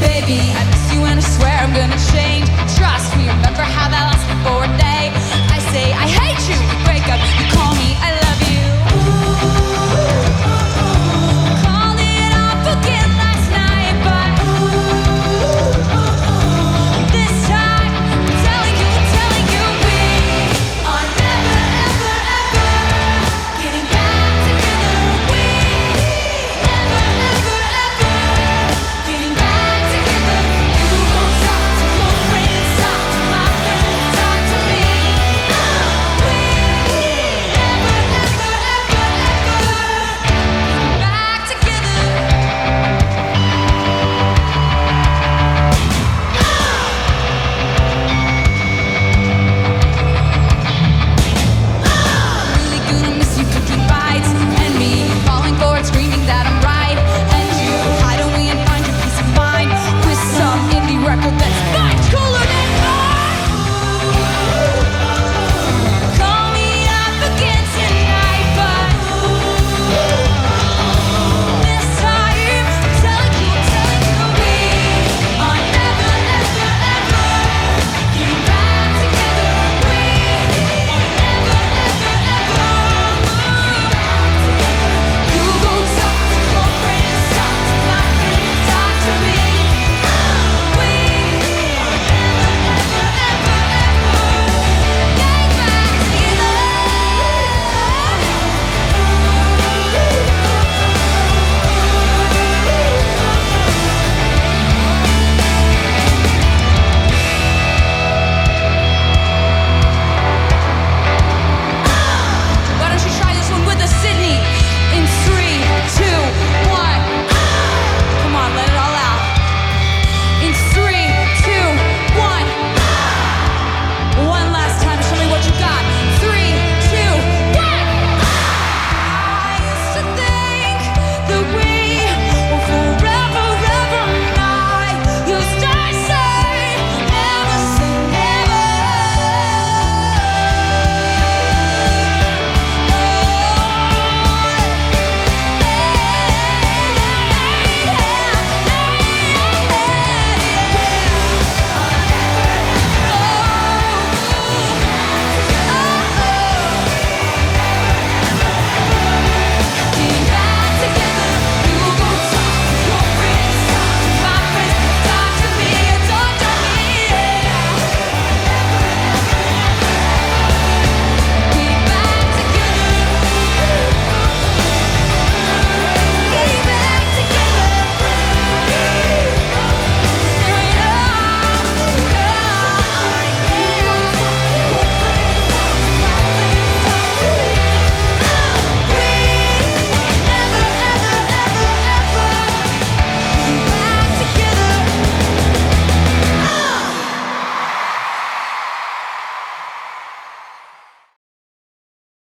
Baby, I miss you and I swear I'm gonna change. Trust me, remember how that last before a day. I say I hate you, you break up, you call me.